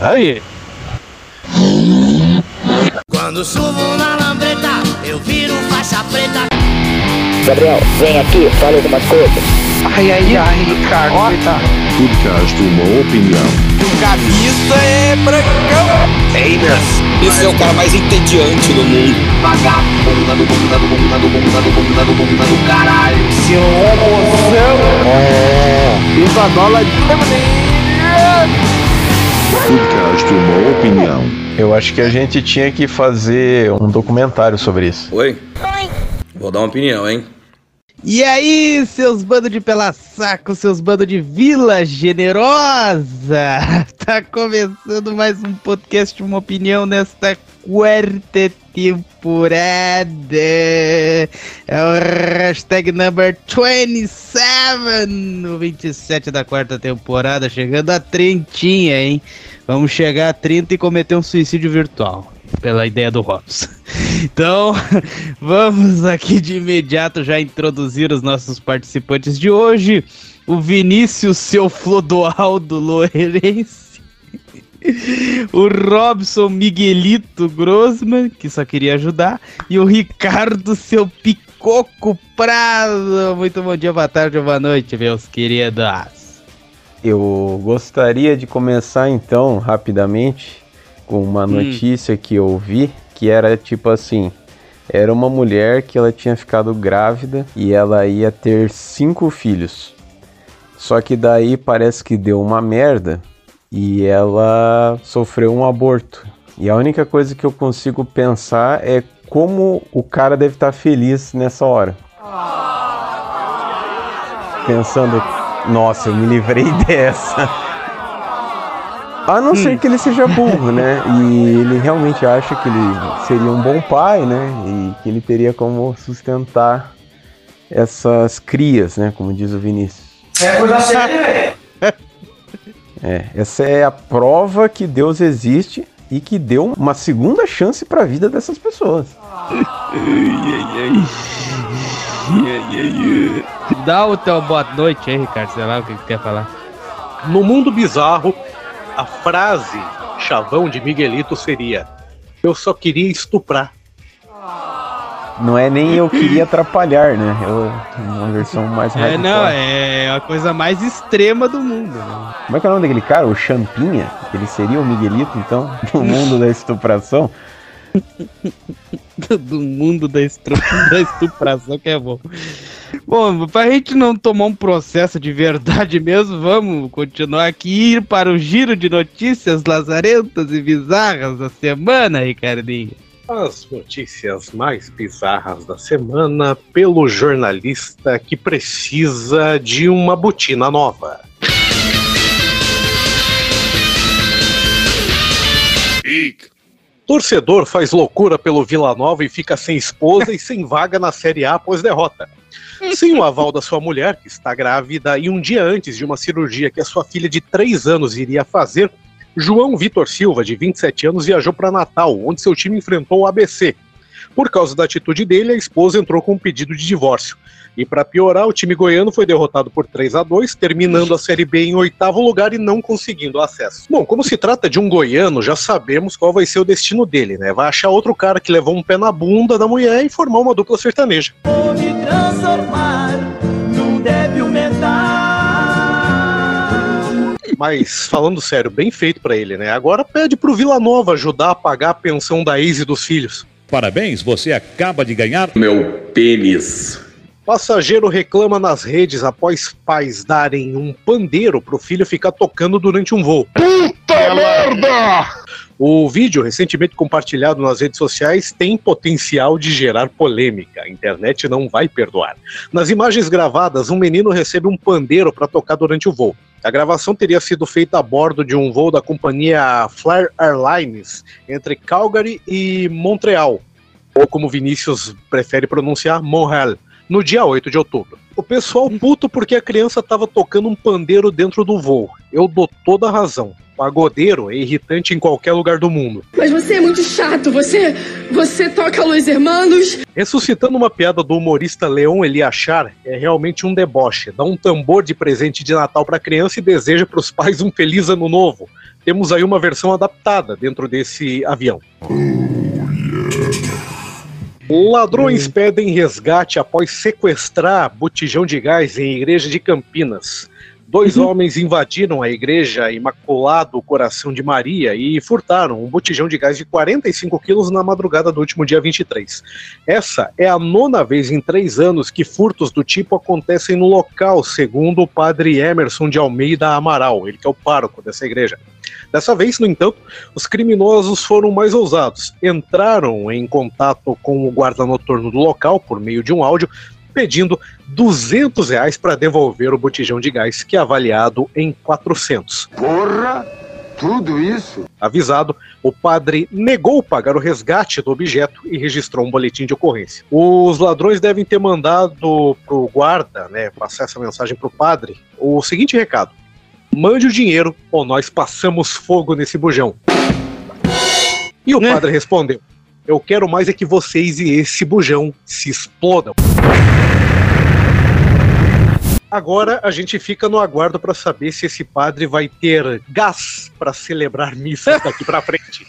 Aí. Quando subo na lambreta, eu viro faixa preta. Gabriel, vem aqui, fala algumas coisas. Ai, ai, ai, Ricardo, coitado. Podcast Uma Opinião. O camisa é brancão. Esse é o cara mais entediante do mundo. Vagabunda do bunda do bunda do bunda do bunda do bunda do caralho. Seu homozão. Viva dólar de Podcast Uma Opinião. Eu acho que a gente tinha que fazer um documentário sobre isso. Oi? Vou dar uma opinião, hein? E aí, seus bandos de pela saco, seus bandos de Vila Generosa! Tá começando mais um podcast, uma opinião nesta quarta temporada. É o hashtag number 27, no 27 da quarta temporada, chegando a trintinha, hein? Vamos chegar a 30 e cometer um suicídio virtual, pela ideia do Robson. Então, vamos aqui de imediato já introduzir os nossos participantes de hoje. O Vinícius, seu Flodoaldo Lourenço. O Robson Miguelito Grossman, que só queria ajudar. E o Ricardo, seu Picoco Prado. Muito bom dia, boa tarde ou boa noite, meus queridos. Eu gostaria de começar então, rapidamente, com uma notícia que eu vi, que era tipo assim. Era uma mulher que ela tinha ficado grávida e ela ia ter cinco filhos. Só que daí parece que deu uma merda e ela sofreu um aborto. E a única coisa que eu consigo pensar é como o cara deve estar feliz nessa hora. Pensando, nossa, eu me livrei dessa. A não ser que ele seja burro, né? E ele realmente acha que ele seria um bom pai, né? E que ele teria como sustentar essas crias, né? Como diz o Vinícius. É, essa é a prova que Deus existe e que deu uma segunda chance para a vida dessas pessoas. Dá o teu boa noite aí, Ricardo, sei lá o que que quer falar. No mundo bizarro, a frase chavão de Miguelito seria: Eu só queria estuprar. Não é nem eu queria atrapalhar, né? Eu, uma versão mais É, radical. não, é a coisa mais extrema do mundo. Né? Como é que é o nome daquele cara? O Champinha? Ele seria o Miguelito, então, no mundo da estupração? do mundo da, da estupração que é bom. Bom, pra gente não tomar um processo de verdade mesmo, vamos continuar aqui ir para o giro de notícias lazarentas e bizarras da semana, Ricardinho. As notícias mais bizarras da semana pelo jornalista que precisa de uma botina nova. Torcedor faz loucura pelo Vila Nova e fica sem esposa e sem vaga na Série A após derrota. Sem o aval da sua mulher, que está grávida, e um dia antes de uma cirurgia que a sua filha de 3 anos iria fazer, João Vitor Silva, de 27 anos, viajou para Natal, onde seu time enfrentou o ABC. Por causa da atitude dele, a esposa entrou com um pedido de divórcio. E para piorar, o time goiano foi derrotado por 3 a 2 terminando a Série B em oitavo lugar e não conseguindo acesso. Bom, como se trata de um goiano, já sabemos qual vai ser o destino dele, né? Vai achar outro cara que levou um pé na bunda da mulher e formar uma dupla sertaneja. Vou me transformar Mas falando sério, bem feito pra ele, né? Agora pede pro Vila Nova ajudar a pagar a pensão da ex e dos filhos. Parabéns, você acaba de ganhar Meu pênis. Passageiro reclama nas redes após pais darem um pandeiro pro filho ficar tocando durante um voo. Puta merda! O vídeo, recentemente compartilhado nas redes sociais, tem potencial de gerar polêmica. A internet não vai perdoar. Nas imagens gravadas, um menino recebe um pandeiro para tocar durante o voo. A gravação teria sido feita a bordo de um voo da companhia Flair Airlines entre Calgary e Montreal, ou como Vinícius prefere pronunciar, Montreal, no dia 8 de outubro. O pessoal puto porque a criança estava tocando um pandeiro dentro do voo. Eu dou toda a razão. Pagodeiro é irritante em qualquer lugar do mundo. Mas você é muito chato, você você toca Los Hermanos. Ressuscitando uma piada do humorista Leon Eliachar, é realmente um deboche. Dá um tambor de presente de Natal para a criança e deseja para os pais um feliz ano novo. temos aí uma versão adaptada dentro desse avião. Ladrões pedem resgate após sequestrar botijão de gás em igreja de Campinas. Dois homens invadiram a igreja Imaculado Coração de Maria e furtaram um botijão de gás de 45 quilos na madrugada do último dia 23. Essa é a nona vez em três anos que furtos do tipo acontecem no local, segundo o padre Emerson de Almeida Amaral, ele que é o pároco dessa igreja. Dessa vez, no entanto, os criminosos foram mais ousados. Entraram em contato com o guarda noturno do local por meio de um áudio, pedindo 200 reais para devolver o botijão de gás, que é avaliado em 400. Porra! Tudo isso? Avisado, o padre negou pagar o resgate do objeto e registrou um boletim de ocorrência. Os ladrões devem ter mandado pro guarda, né, passar essa mensagem pro padre, o seguinte recado: mande o dinheiro ou nós passamos fogo nesse bujão. E o padre respondeu: Eu quero mais é que vocês e esse bujão se explodam. Agora a gente fica no aguardo para saber se esse padre vai ter gás para celebrar missas daqui para frente.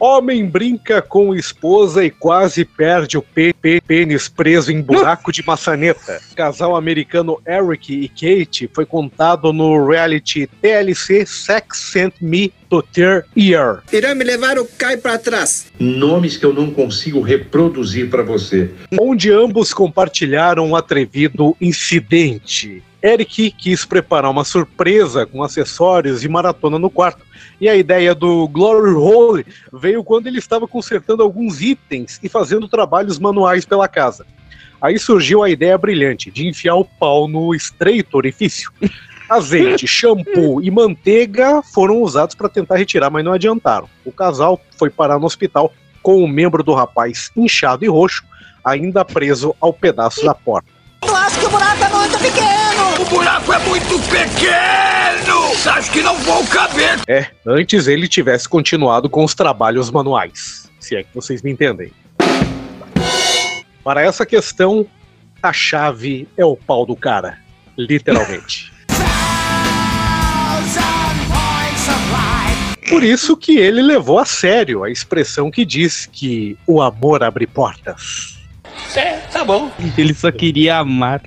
Homem brinca com esposa e quase perde o pê- pê- pênis preso em buraco de maçaneta. Casal americano Eric e Kate foi contado no reality TLC Sex Sent Me to Ter Ear. Irá me levar o cai para trás. Nomes que eu não consigo reproduzir para você. onde ambos compartilharam um atrevido incidente. Eric quis preparar uma surpresa com acessórios e maratona no quarto. E a ideia do Glory Hole veio quando ele estava consertando alguns itens e fazendo trabalhos manuais pela casa. Aí surgiu a ideia brilhante de enfiar o pau no estreito orifício. Azeite, shampoo e manteiga foram usados para tentar retirar, mas não adiantaram. O casal foi parar no hospital com o membro do rapaz inchado e roxo, ainda preso ao pedaço da porta. Que o buraco é muito pequeno! O buraco é muito pequeno! Acho que não vou caber! É, antes ele tivesse continuado com os trabalhos manuais. Se é que vocês me entendem. Para essa questão, a chave é o pau do cara. Literalmente. Por isso que ele levou a sério a expressão que diz que o amor abre portas. É, tá bom. Ele só queria amar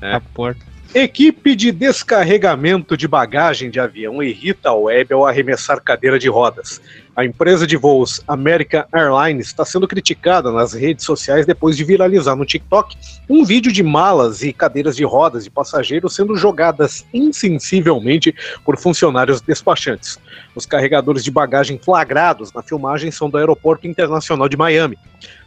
É. a porta. Equipe de descarregamento de bagagem de avião irrita a web ao arremessar cadeira de rodas. A empresa de voos American Airlines está sendo criticada nas redes sociais depois de viralizar no TikTok um vídeo de malas e cadeiras de rodas de passageiros sendo jogadas insensivelmente por funcionários despachantes. Os carregadores de bagagem flagrados na filmagem são do Aeroporto Internacional de Miami.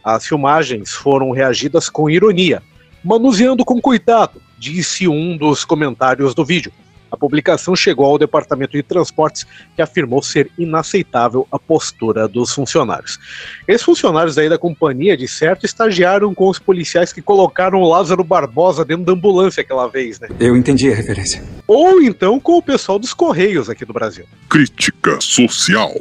As filmagens foram reagidas com ironia. Manuseando com cuidado, disse um dos comentários do vídeo. A publicação chegou ao Departamento de Transportes, que afirmou ser inaceitável a postura dos funcionários. Esses funcionários aí da companhia, de certo, estagiaram com os policiais que colocaram o Lázaro Barbosa dentro da ambulância aquela vez, né? Eu entendi a referência. Ou então com o pessoal dos Correios aqui do Brasil. Crítica social.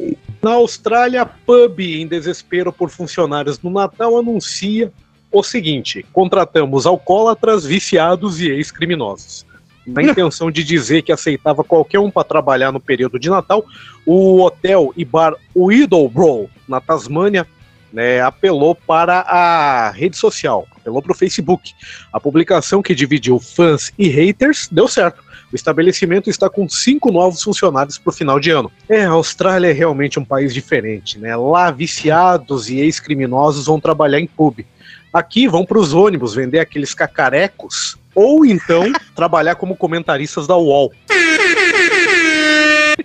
Na Austrália, pub em desespero por funcionários no Natal anuncia o seguinte: contratamos alcoólatras, viciados e ex-criminosos. Na intenção de dizer que aceitava qualquer um para trabalhar no período de Natal, o hotel e bar Widowborough, na Tasmânia, né, apelou para a rede social, apelou para o Facebook. A publicação que dividiu fãs e haters deu certo. O estabelecimento está com cinco novos funcionários para o final de ano. É, a Austrália é realmente um país diferente, né? Lá, viciados e ex-criminosos vão trabalhar em pub. Aqui vão para os ônibus vender aqueles cacarecos ou então trabalhar como comentaristas da UOL.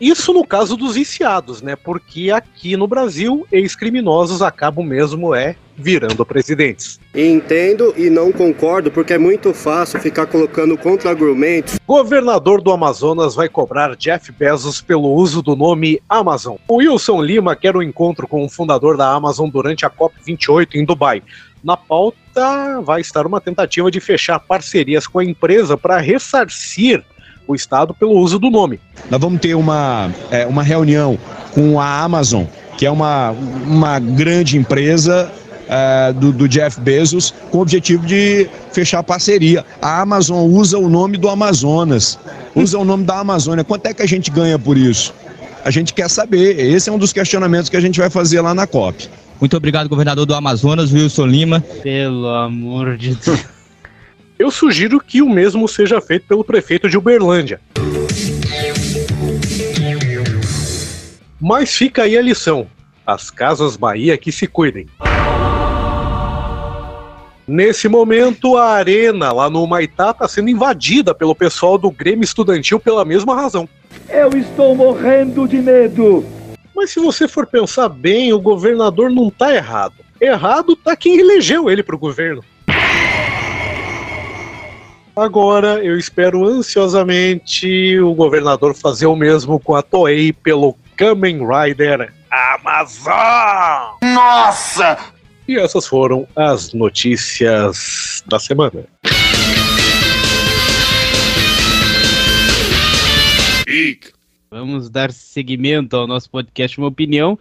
Isso no caso dos viciados, né? Porque aqui no Brasil, ex-criminosos acabam mesmo é virando presidentes. Entendo e não concordo porque é muito fácil ficar colocando contra-argumentos. Governador do Amazonas vai cobrar Jeff Bezos pelo uso do nome Amazon. O Wilson Lima quer um encontro com o fundador da Amazon durante a COP28 em Dubai. Na pauta vai estar uma tentativa de fechar parcerias com a empresa para ressarcir o Estado pelo uso do nome. Nós vamos ter uma, é, uma reunião com a Amazon, que é uma, uma grande empresa é, do, do Jeff Bezos com o objetivo de fechar parceria. A Amazon usa o nome do Amazonas, usa o nome da Amazônia. Quanto é que a gente ganha por isso? A gente quer saber. Esse é um dos questionamentos que a gente vai fazer lá na COP. Muito obrigado, governador do Amazonas, Wilson Lima. Pelo amor de Deus. Eu sugiro que o mesmo seja feito pelo prefeito de Uberlândia. Mas fica aí a lição: as Casas Bahia que se cuidem. Nesse momento, a arena lá no Maitá está sendo invadida pelo pessoal do Grêmio Estudantil pela mesma razão. Eu estou morrendo de medo. Mas se você for pensar bem, o governador não tá errado. Errado tá quem elegeu ele pro governo. Agora eu espero ansiosamente o governador fazer o mesmo com a Toei pelo Kamen Rider Amazon. Nossa! E essas foram as notícias da semana. Vamos dar seguimento ao nosso podcast Uma Opinião.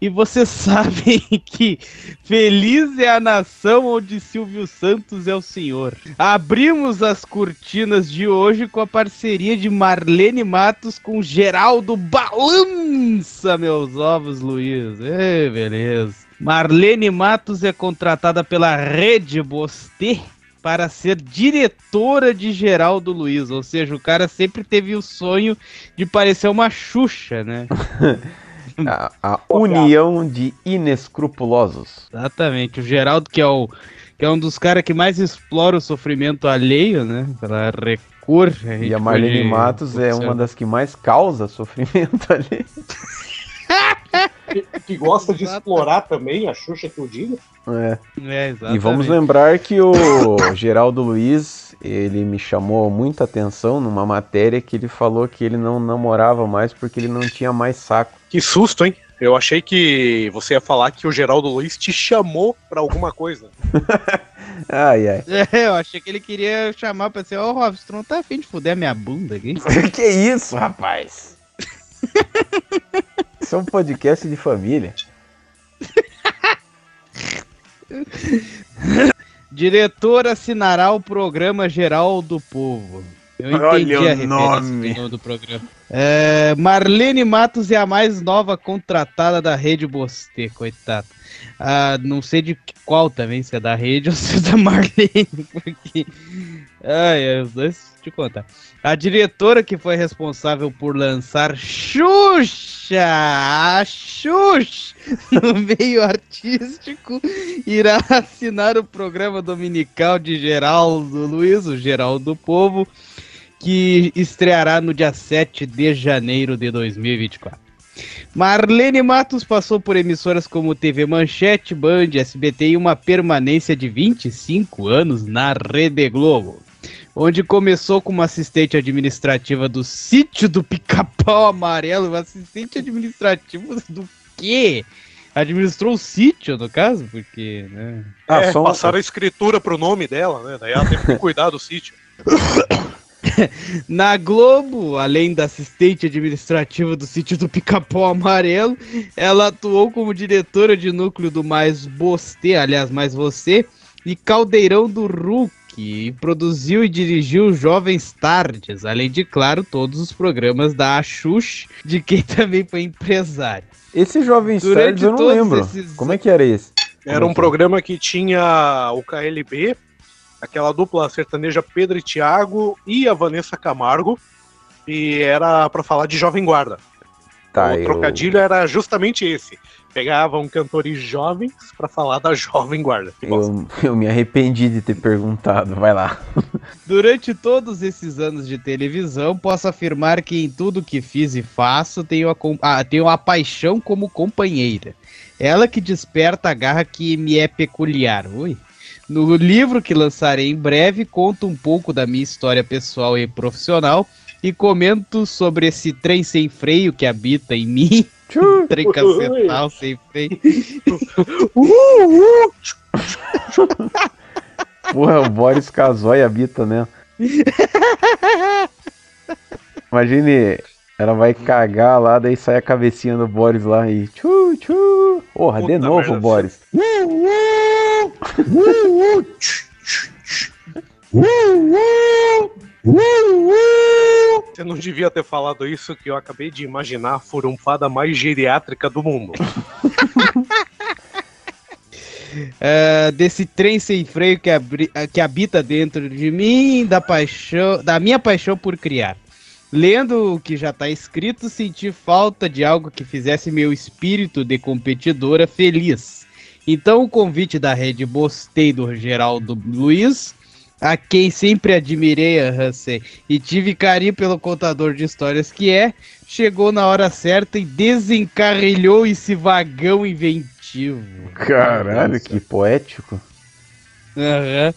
E vocês sabem que feliz é a nação onde Silvio Santos é o senhor. Abrimos as cortinas de hoje com a parceria de Marlene Matos com Geraldo Balança, meus ovos, Luiz. Ei, beleza. Marlene Matos é contratada pela Rede Bostê para ser diretora de Geraldo Luiz, ou seja, o cara sempre teve o sonho de parecer uma Xuxa, né? A, a união de inescrupulosos. Exatamente, o Geraldo que é o que é um dos caras que mais explora o sofrimento alheio, né? Pela recur. A e a Marlene pode... Matos é uma das que mais causa sofrimento alheio. que, que, gosta de explorar também a Xuxa que eu digo. É. é e vamos lembrar que o Geraldo Luiz, ele me chamou muita atenção numa matéria que ele falou que ele não namorava mais porque ele não tinha mais saco. Que susto, hein? Eu achei que você ia falar que o Geraldo Luiz te chamou pra alguma coisa. ai, ai. É, eu achei que ele queria chamar pra ser, ô oh, Robson, tu não tá afim de fuder a minha bunda aqui? que isso, rapaz? Isso é um podcast de família. Diretor assinará o programa geral do povo. Eu entendi Olha a o nome. do programa. É, Marlene Matos é a mais nova contratada da Rede Bostê, coitado. Ah, não sei de qual também, se é da Rede ou se é da Marlene, porque. Ai, é, os dois te contar. A diretora que foi responsável por lançar Xuxa, a Xuxa, no meio artístico, irá assinar o programa dominical de Geraldo Luiz, o Geraldo do Povo, que estreará no dia 7 de janeiro de 2024. Marlene Matos passou por emissoras como TV Manchete, Band, SBT e uma permanência de 25 anos na Rede Globo onde começou como assistente administrativa do sítio do Pica-Pau Amarelo. Assistente administrativo do quê? Administrou o sítio, no caso? Porque, né? Ah, é, só passaram a escritura pro nome dela, né? Daí ela teve que cuidar do sítio. Na Globo, além da assistente administrativa do sítio do Pica-Pau Amarelo, ela atuou como diretora de núcleo do Mais Você, aliás, Mais Você, e Caldeirão do Hulk, que produziu e dirigiu Jovens Tardes, além de, claro, todos os programas da Axux, de quem também foi empresário. Esse Jovens Durante Tardes eu não lembro. Esses... Como é que era esse? Era um programa que tinha o KLB, aquela dupla sertaneja Pedro e Thiago e a Vanessa Camargo, e era para falar de Jovem Guarda. Tá, o eu... trocadilho era justamente esse pegavam cantores jovens para falar da jovem guarda. Eu, eu, me arrependi de ter perguntado, vai lá. Durante todos esses anos de televisão, posso afirmar que em tudo que fiz e faço, tenho a, ah, tenho a paixão como companheira. Ela que desperta a garra que me é peculiar. Ui. No livro que lançarei em breve, conto um pouco da minha história pessoal e profissional e comento sobre esse trem sem freio que habita em mim Trem cacetal sem freio. Porra, o Boris casou e habita mesmo. Imagine, ela vai cagar lá, daí sai a cabecinha do Boris lá e tchu, tchu. Porra, Puta de novo, Boris. Uh, uh. Uh, uh, uh, uh. Você não devia ter falado isso que eu acabei de imaginar a furunfada mais geriátrica do mundo. É, desse trem sem freio que, que habita dentro de mim, da paixão, da minha paixão por criar. Lendo o que já está escrito, senti falta de algo que fizesse meu espírito de competidora feliz. Então o convite da Rede Bostei do Geraldo Luiz, a quem sempre admirei a Hansen e tive carinho pelo contador de histórias que é, chegou na hora certa e desencarrilhou esse vagão inventivo. Caralho, que poético. Aham.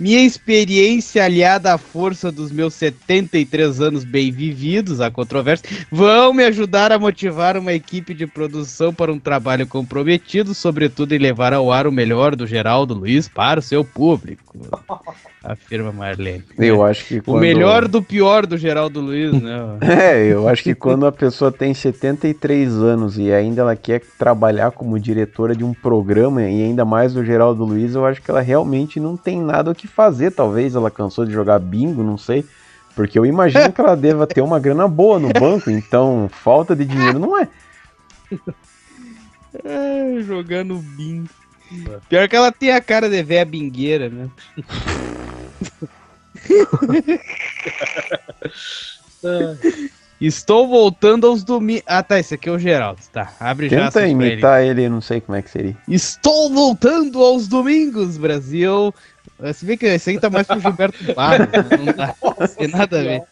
Minha experiência aliada à força dos meus 73 anos bem vividos, a controvérsia, vão me ajudar a motivar uma equipe de produção para um trabalho comprometido, sobretudo em levar ao ar o melhor do Geraldo Luiz para o seu público. Afirma Marlene. Eu acho que O quando... melhor do pior do Geraldo Luiz, né? É, eu acho que quando a pessoa tem 73 anos e ainda ela quer trabalhar como diretora de um programa e ainda mais do Geraldo Luiz, eu acho que ela realmente não tem nada o que fazer. Talvez ela cansou de jogar bingo, não sei. Porque eu imagino que ela deva ter uma grana boa no banco, então falta de dinheiro não é. É, jogando bingo. Pior que ela tem a cara de véia bingueira, né? Estou voltando aos domingos. Ah, tá. Esse aqui é o Geraldo. Tá. Abre já. Tenta pra ele. imitar ele, não sei como é que seria. Estou voltando aos domingos, Brasil. Você vê que esse aí tá mais pro Gilberto Barros. né? Não dá. Tem nada a ver.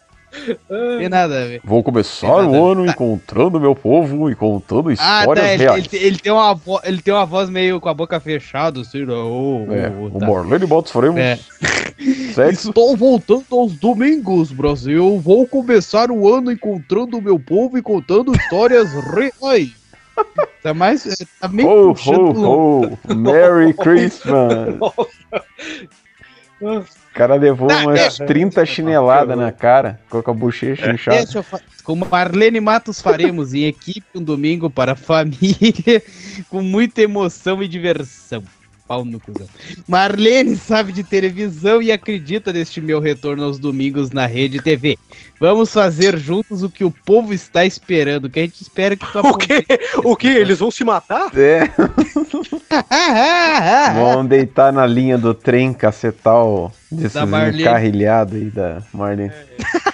Tem nada a ver. Vou começar o ano encontrando meu povo e contando Ah, histórias tá. Ele, reais. ele, ele tem uma vo- ele tem uma voz meio com a boca fechada, assim. ô, É, ô, o tá. Marlene Matos faremos É. sexo. Estou voltando aos domingos, Brasil. Vou começar o ano encontrando o meu povo e contando histórias reais. Tá mais. Tá meio pro- ho, ho! Merry Christmas! O cara levou Tá, umas deixa- 30 chineladas na cara, com a bochecha inchada. Como Marlene Matos faremos em equipe um domingo para a família, com muita emoção e diversão. Pau no cuzão. Marlene sabe de televisão e acredita neste meu retorno aos domingos na Rede TV. Vamos fazer juntos o que o povo está esperando, que a gente espera que tu O quê? O que? Eles vão se matar? É. Vão deitar na linha do trem cacetal desses Da Marlene. encarrilhados aí da Marlene.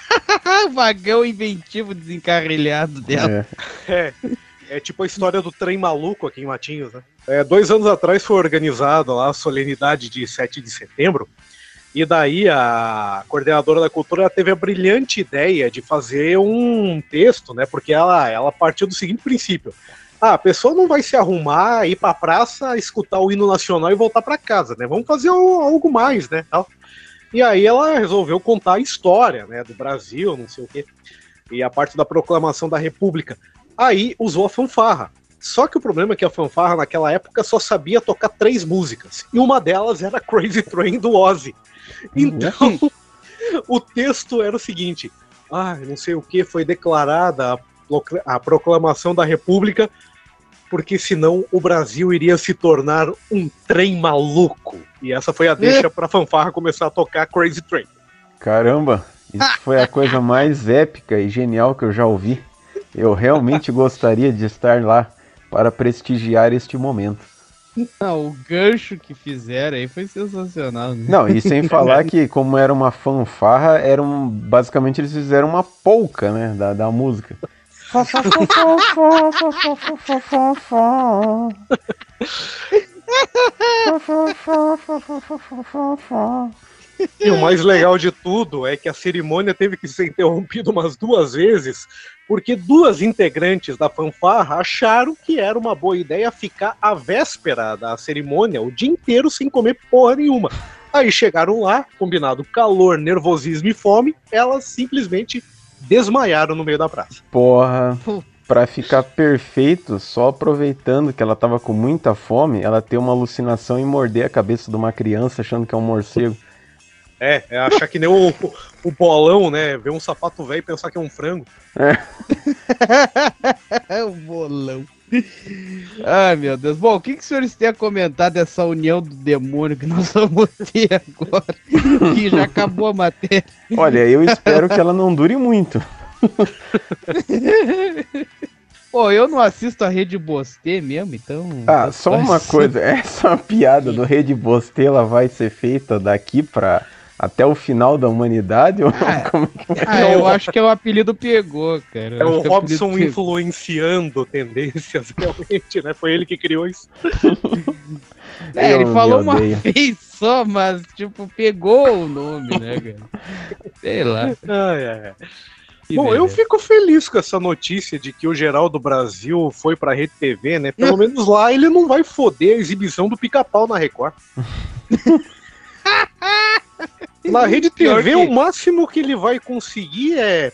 Vagão inventivo desencarrilhado dela. É. É tipo a história do trem maluco aqui em Matinhos, né? É, dois anos atrás foi organizada lá a solenidade de 7 de setembro. E daí a coordenadora da cultura teve a brilhante ideia de fazer um texto, né? Porque ela, ela partiu do seguinte princípio. Ah, a pessoa não vai se arrumar, ir pra praça, escutar o hino nacional e voltar pra casa, né? Vamos fazer al- algo mais, né? E aí ela resolveu contar a história, né? Do Brasil, não sei o quê. E a parte da proclamação da República. Aí usou a fanfarra. Só que o problema é que a fanfarra naquela época só sabia tocar três músicas. E uma delas era Crazy Train do Ozzy. Então, o texto era o seguinte: ah, não sei o que, foi declarada a proclamação da República, porque senão o Brasil iria se tornar um trem maluco. E essa foi a deixa pra fanfarra começar a tocar Crazy Train. Caramba, isso foi a coisa mais épica e genial que eu já ouvi. Eu realmente gostaria de estar lá para prestigiar este momento. Não, o gancho que fizeram aí foi sensacional. Né? Não, e sem falar que, como era uma fanfarra, era um, basicamente eles fizeram uma polca, né, da, da música. E o mais legal de tudo é que a cerimônia teve que ser interrompida umas duas vezes, porque duas integrantes da fanfarra acharam que era uma boa ideia ficar a véspera da cerimônia o dia inteiro sem comer porra nenhuma. Aí chegaram lá, combinado calor, nervosismo e fome, elas simplesmente desmaiaram no meio da praça. Porra, pra ficar perfeito, só aproveitando que ela tava com muita fome, ela tem uma alucinação e morder a cabeça de uma criança achando que é um morcego. É, é achar que nem o, o bolão, né? Ver um sapato velho e pensar que é um frango. É. o bolão. Ai, meu Deus. Bom, o que, que os senhores têm a comentar dessa união do demônio que nós vamos ter agora? que já acabou a matéria. Olha, eu espero que ela não dure muito. Pô, eu não assisto a Rede Bostê mesmo, então. Ah, só uma coisa. Essa piada do Rede Bostê, ela vai ser feita daqui pra até o final da humanidade? Ou Ah, como é que? Ah, eu acho que o apelido pegou, cara. É Eu o que Robson apelido influenciando tendências, realmente, né? Foi ele que criou isso. pegou. É, ele Eu falou me uma vez só, mas, tipo, pegou o nome, né, cara? Sei lá. Ai, ai. Que Bom, eu beleza. fico feliz com essa notícia de que o Geraldo Brasil foi pra Rede TV, né? Pelo menos lá ele não vai foder a exibição do pica-pau na Record. Na Rede TV, que- o máximo que ele vai conseguir é,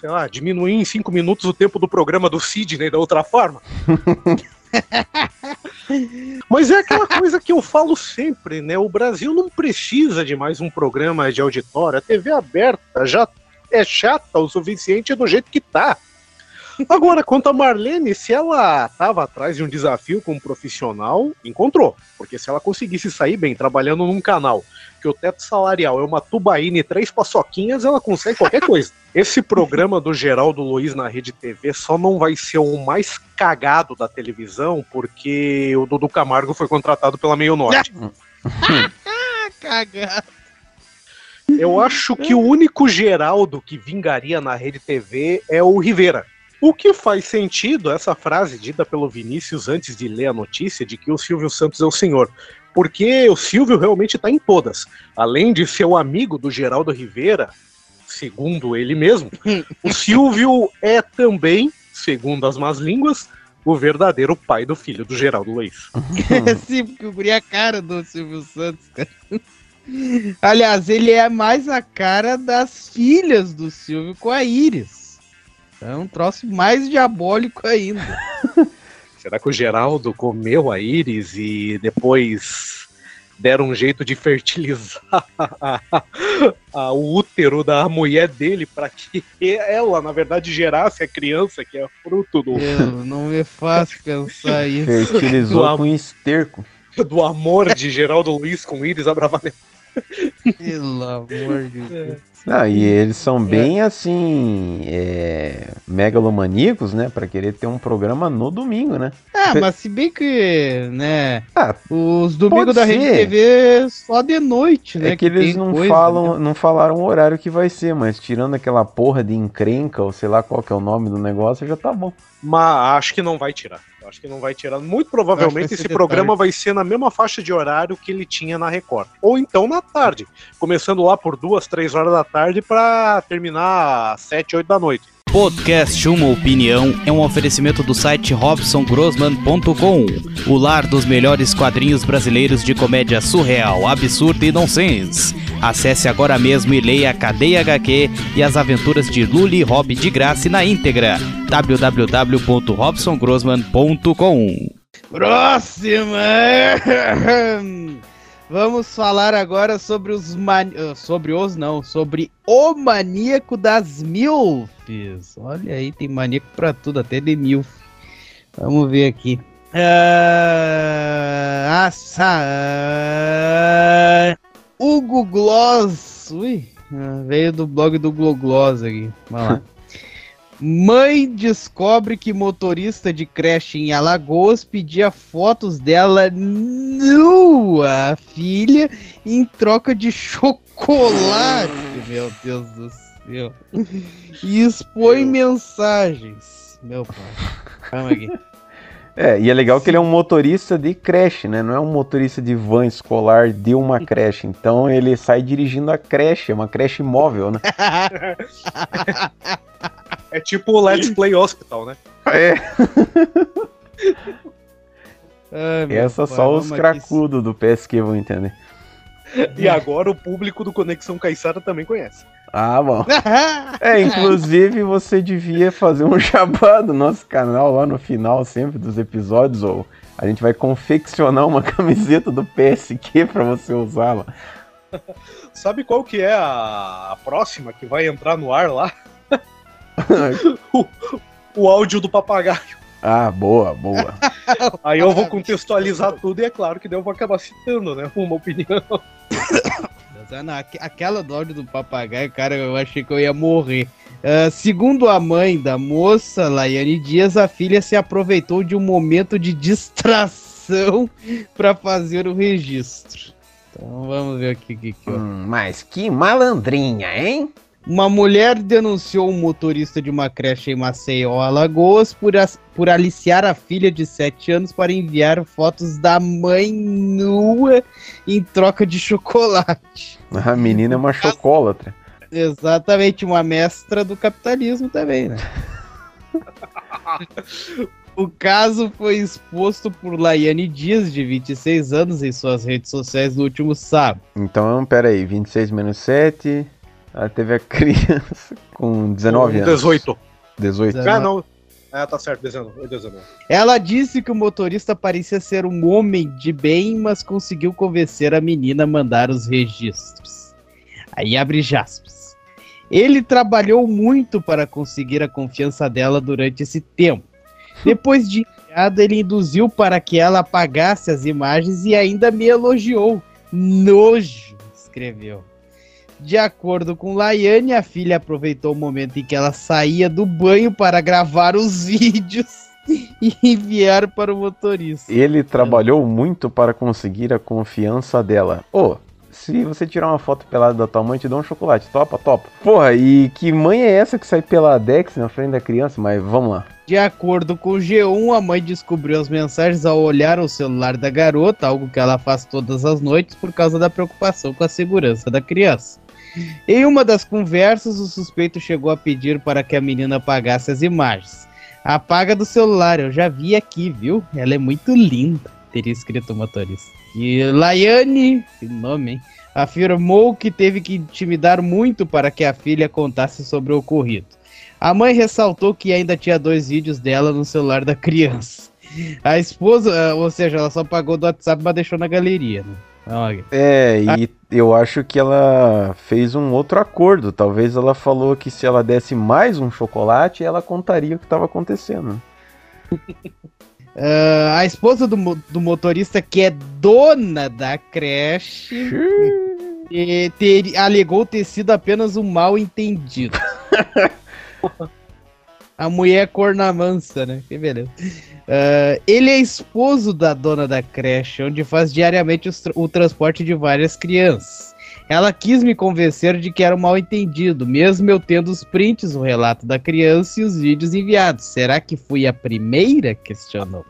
sei lá, diminuir em cinco minutos o tempo do programa do Sidney da outra forma. Mas é aquela coisa que eu falo sempre, né? O Brasil não precisa de mais um programa de auditório. A TV aberta já é chata o suficiente do jeito que tá. Agora, quanto a Marlene, se ela tava atrás de um desafio como profissional, encontrou. Porque se ela conseguisse sair bem trabalhando num canal que o teto salarial é uma tubaína e três paçoquinhas, ela consegue qualquer coisa. Esse programa do Geraldo Luiz na Rede TV só não vai ser o mais cagado da televisão, porque o Dudu Camargo foi contratado pela Meio Norte. Ah, cagado. Eu acho que o único Geraldo que vingaria na Rede TV é o Rivera. O que faz sentido essa frase dita pelo Vinícius antes de ler a notícia de que o Silvio Santos é o senhor. Porque o Silvio realmente está em todas. Além de ser o amigo do Geraldo Rivera, segundo ele mesmo, o Silvio é também, segundo as más línguas, o verdadeiro pai do filho do Geraldo Luiz. Sim, porque eu guri a cara do Silvio Santos, cara. Aliás, ele é mais a cara das filhas do Silvio com a Iris. É um troço mais diabólico ainda. Será que o Geraldo comeu a íris e depois deram um jeito de fertilizar a- a- o útero da mulher dele para que ela, na verdade, gerasse a criança que é fruto do, Eu não me faço pensar isso. Fertilizou Do com esterco. do amor de Geraldo Luiz com íris Abravanel. Pelo amor de Deus. Não, e eles são bem assim, é, megalomaníacos, né? Pra querer ter um programa no domingo, né? Ah, mas se bem que, né, Ah, os domingos da Rede. TV só de noite, né? é que eles tem não coisa, falam, né? não falaram o horário que vai ser, mas tirando aquela porra de encrenca, ou sei lá qual que é o nome do negócio, já tá bom. Mas acho que não vai tirar. Eu Acho que não vai tirar. Muito provavelmente esse programa vai ser na mesma faixa de horário que ele tinha na Record. Ou então na tarde. Começando lá por duas, três horas da tarde para terminar às sete, oito da noite. Podcast Uma Opinião é um oferecimento do site robsongrossman.com, o lar dos melhores quadrinhos brasileiros de comédia surreal, absurda e nonsense. Acesse agora mesmo e leia a Cadeia HQ e as aventuras de Luli e Rob de graça na íntegra. www.robsongrossman.com Próxima! Vamos falar agora sobre os man... ah, sobre os não, sobre o maníaco das milfs. Olha aí, tem maníaco pra tudo, até de milf. Vamos ver aqui. Ah, assa- Hugo Gloss. Ui, ah, veio do blog do Glogloss aqui. Vamos lá. Mãe descobre que motorista de creche em Alagoas pedia fotos dela nua filha em troca de chocolate. Meu Deus do céu. E expõe mensagens. Meu pai. Calma aqui. É, e é legal que ele é um motorista de creche, né? Não é um motorista de van escolar de uma creche. Então ele sai dirigindo a creche, é uma creche móvel, né? É tipo o Let's Play Hospital, né? É, Ai, essa pai, só os cracudos do PSQ vão entender. E agora o público do Conexão Caissara também conhece. Ah, bom. É, inclusive você devia fazer um jabá do nosso canal lá no final sempre dos episódios, ou a gente vai confeccionar uma camiseta do PSQ pra você usá-la. Sabe qual que é a próxima que vai entrar no ar lá? o, o áudio do papagaio. Ah, boa, boa. Aí eu vou contextualizar tudo e é claro que daí eu vou acabar citando, né? Uma opinião. Não, aqu- aquela do áudio do papagaio, cara, eu achei que eu ia morrer. Ah, segundo a mãe da moça, Laiane Dias, a filha se aproveitou de um momento de distração para fazer o registro. Então vamos ver aqui o que, que Hum, mas que malandrinha, hein? Uma mulher denunciou um motorista de uma creche em Maceió, Alagoas, por, as- por aliciar a filha de 7 anos para enviar fotos da mãe nua em troca de chocolate. A menina é uma chocólatra. Exatamente, uma mestra do capitalismo também, né? o caso foi exposto por Laiane Dias, de 26 anos, em suas redes sociais no último sábado. Então, pera aí, 26 menos 7. Ela teve a criança com 19 anos. 18. 18. Ah, não. Ah, tá certo, 19. 19. Ela disse que o motorista parecia ser um homem de bem, mas conseguiu convencer a menina a mandar os registros. Aí abre aspas. Ele trabalhou muito para conseguir a confiança dela durante esse tempo. Depois de enviado, ele induziu para que ela apagasse as imagens e ainda me elogiou. Nojo, escreveu. De acordo com Laiane, a filha aproveitou o momento em que ela saía do banho para gravar os vídeos e enviar para o motorista. Ele trabalhou muito para conseguir a confiança dela. Ô, se você tirar uma foto pelada da tua mãe, te dá um chocolate. Topa, topa. Porra, e que mãe é essa que sai peladex na frente da criança? Mas vamos lá. De acordo com o G1, a mãe descobriu as mensagens ao olhar o celular da garota, algo que ela faz todas as noites por causa da preocupação com a segurança da criança. Em uma das conversas, o suspeito chegou a pedir para que a menina apagasse as imagens. Apaga do celular, eu já vi aqui, viu? Ela é muito linda, teria escrito o motorista. E Laiane, que nome, hein? Afirmou que teve que intimidar muito para que a filha contasse sobre o ocorrido. A mãe ressaltou que ainda tinha dois vídeos dela no celular da criança. A esposa, ou seja, ela só pagou do WhatsApp, mas deixou na galeria, né? É, e eu acho que ela fez um outro acordo. Talvez ela falou que se ela desse mais um chocolate, ela contaria o que estava acontecendo. Ah, a esposa do, do motorista, que é dona da creche, ter- alegou ter sido apenas um mal entendido. A mulher é corna mansa, né? Que beleza. Ah, ele é esposo da dona da creche, onde faz diariamente tra- o transporte de várias crianças. Ela quis me convencer de que era um mal entendido, mesmo eu tendo os prints, o relato da criança e os vídeos enviados. Será que fui a primeira? Questionou.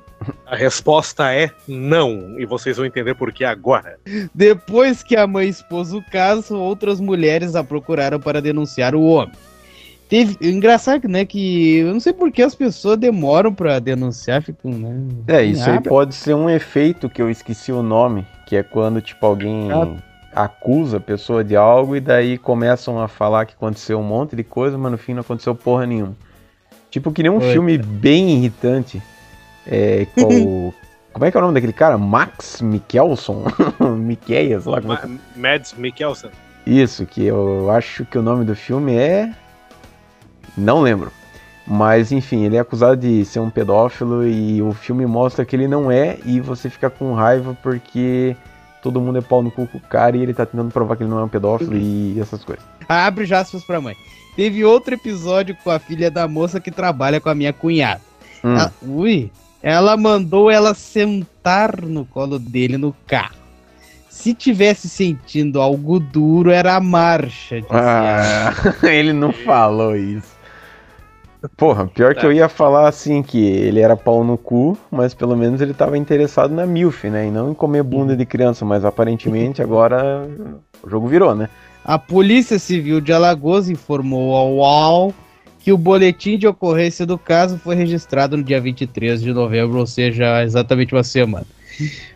A resposta é não. E vocês vão entender por que agora. Depois que a mãe expôs o caso, outras mulheres a procuraram para denunciar o homem. Teve, engraçado, né, que eu não sei por que as pessoas demoram para denunciar, ficam, né? É, isso aí Ah, pode ser um efeito que eu esqueci o nome, que é quando, tipo, alguém acusa a pessoa de algo e daí começam a falar que aconteceu um monte de coisa, mas no fim não aconteceu porra nenhuma. Tipo que nem um Oi, filme bem irritante. É, qual, como é que é o nome daquele cara? Max Mikkelson? Miqueias, lá como é que... Ma- Mads Mikkelsen. Isso, que eu acho que o nome do filme é. Não lembro. Mas enfim, ele é acusado de ser um pedófilo e o filme mostra que ele não é e você fica com raiva porque todo mundo é pau no cu com o cara e ele tá tentando provar que ele não é um pedófilo e essas coisas. Abre aspas pra mãe. Teve outro episódio com a filha da moça que trabalha com a minha cunhada. Hum. Ela- ui, ela mandou ela sentar no colo dele no carro. Se tivesse sentindo algo duro, era a marcha. Ah, ele não falou isso. Porra, pior que eu ia falar assim que ele era pau no cu, mas pelo menos ele tava interessado na MILF, né? E não em comer bunda de criança, mas aparentemente agora o jogo virou, né? A Polícia Civil de Alagoas informou ao UOL que o boletim de ocorrência do caso foi registrado no dia 23 de novembro, ou seja, exatamente uma semana.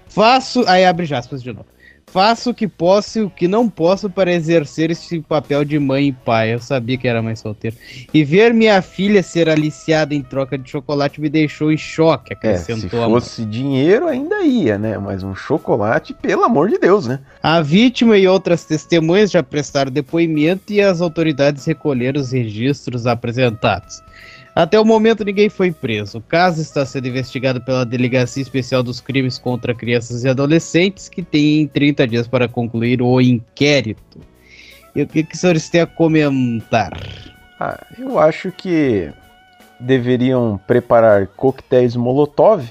Faço. Aí abre aspas de novo. Faço o que posso e o que não posso para exercer esse papel de mãe e pai. Eu sabia que era mãe solteira. E ver minha filha ser aliciada em troca de chocolate me deixou em choque, É, se acrescentou a mãe. fosse dinheiro ainda ia, né? Mas um chocolate, pelo amor de Deus, né? A vítima e outras testemunhas já prestaram depoimento e as autoridades recolheram os registros apresentados. Até o momento ninguém foi preso. O caso está sendo investigado pela Delegacia Especial dos Crimes contra Crianças e Adolescentes, que tem 30 dias para concluir o inquérito. E o que, que os senhores têm a comentar? Ah, eu acho que deveriam preparar coquetéis Molotov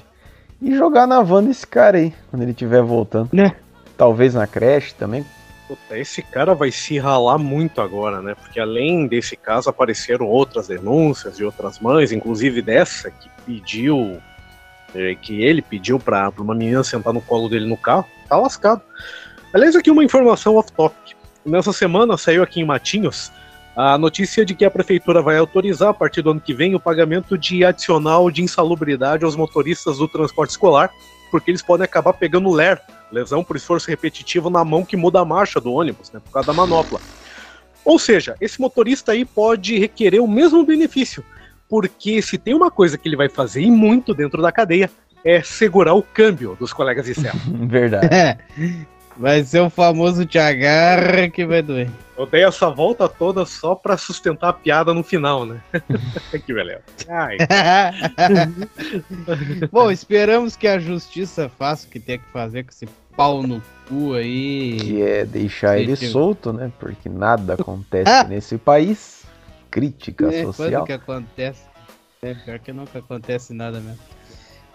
e jogar na van desse cara aí, quando ele estiver voltando. Né? Talvez na creche também. Puta, esse cara vai se ralar muito agora, né? Porque além desse caso apareceram outras denúncias de outras mães, inclusive dessa que pediu, eh, que ele pediu pra uma menina sentar no colo dele no carro. Tá lascado. Aliás, aqui uma informação off-topic. Nessa semana saiu aqui em Matinhos a notícia de que a prefeitura vai autorizar a partir do ano que vem o pagamento de adicional de insalubridade aos motoristas do transporte escolar, porque eles podem acabar pegando ler, lesão por esforço repetitivo na mão que muda a marcha do ônibus, né, por causa da manopla. Ou seja, esse motorista aí pode requerer o mesmo benefício, porque se tem uma coisa que ele vai fazer e muito dentro da cadeia é segurar o câmbio dos colegas de cela. Verdade. É, vai ser o famoso te agarra que vai doer. Eu dei essa volta toda só pra sustentar a piada no final, né? que beleza. Bom, esperamos que a justiça faça o que tem que fazer com esse pau no cu aí. Que é deixar ele sim. solto, né? Porque nada acontece nesse país. Crítica É, social. Quando que acontece? É, pior que nunca acontece nada mesmo.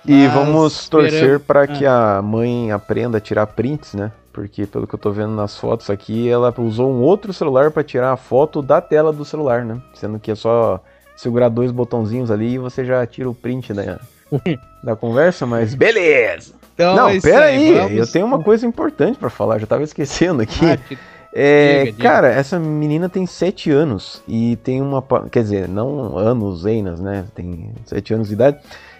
E Mas vamos torcer para Ah. que a mãe aprenda a tirar prints, né? Porque pelo que eu tô vendo nas fotos aqui, ela usou um outro celular para tirar a foto da tela do celular, né? Sendo que é só segurar dois botãozinhos ali e você já tira o print da, da conversa, mas beleza! Então Não, é pera aí, vamos- eu tenho uma coisa importante para falar, já tava esquecendo aqui. Ah, te- É, Diga, diga. cara, essa menina tem 7 anos e tem uma. Quer dizer, não anos, Einas, né? Tem 7 anos de idade.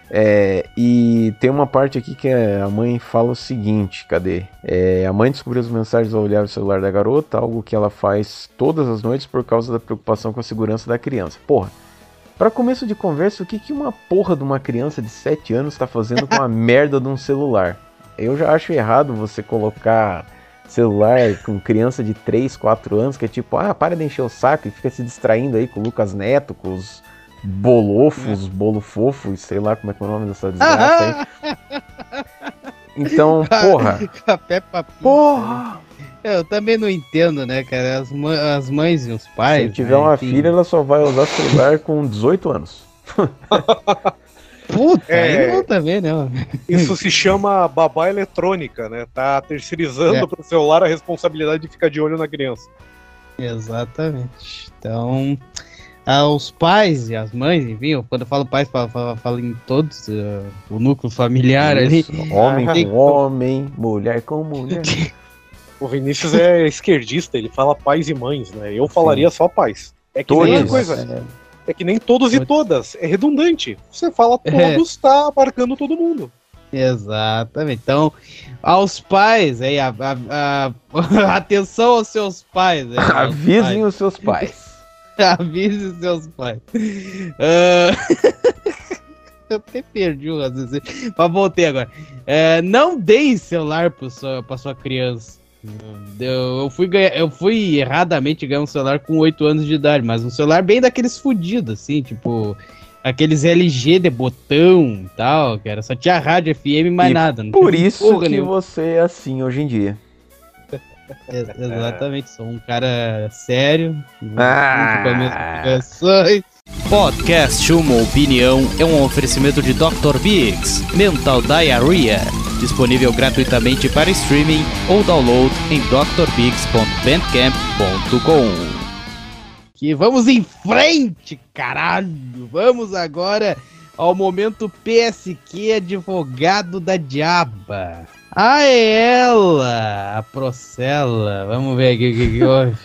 É, e tem uma parte aqui que a mãe fala o seguinte: cadê? É, a mãe descobriu as mensagens ao olhar o celular da garota, algo que ela faz todas as noites por causa da preocupação com a segurança da criança. Porra, pra começo de conversa, o que, que uma porra de uma criança de 7 anos tá fazendo com a merda de um celular? Eu já acho errado você colocar celular com criança de 3, 4 anos, que é tipo, ah, para de encher o saco e fica se distraindo aí com o Lucas Neto, com os bolofos, bolo fofo, sei lá como é que é o nome dessa desgraça aí. Então, porra. A Peppa Pig. Porra! Eu também não entendo, né, cara? As, as mães e os Se pais. tiver né, uma enfim. filha, ela só vai usar celular com 18 anos. Puta, É. aí não também, né? Isso se chama babá eletrônica, né? Tá terceirizando É. pro celular a responsabilidade de ficar de olho na criança. Exatamente. Então, aos pais e às mães, enfim, quando eu falo pais, falo, falo, falo em todos, eh, o núcleo familiar ali. Isso, Homem Tem- com homem, mulher com mulher. O Vinícius é esquerdista, ele fala pais e mães, né? Eu falaria só pais. É que nem Todos. coisa. É que nem todos e todas. É redundante. Você fala É. todos, tá abarcando todo mundo. Exatamente. Então, aos pais, aí, a, a- a- atenção aos seus pais. aí, aos Avisem pais. os seus pais. Avise seus pais. Ah, Eu até perdi o raciocínio. Mas voltei agora. É, não deem celular pro sua, pra sua criança. Eu, eu fui ganhar, eu fui erradamente ganhar um celular com 8 anos de idade, mas um celular bem daqueles fudidos, assim, tipo. Aqueles LG de botão e tal, era só tinha rádio FM e mais E nada. não Por isso que nenhuma. você é assim hoje em dia. Ex- Exatamente, sou um cara sério. Ah. com as minhas. Podcast Uma Opinião é um oferecimento de Dr. Biggs, Mental Diarrhea, disponível gratuitamente para streaming ou download em drbiggs.bandcamp.com. Que vamos em frente, caralho! Vamos agora ao momento PSQ advogado da diaba. Ah, é ela, a Procela. Vamos ver aqui o que, que houve.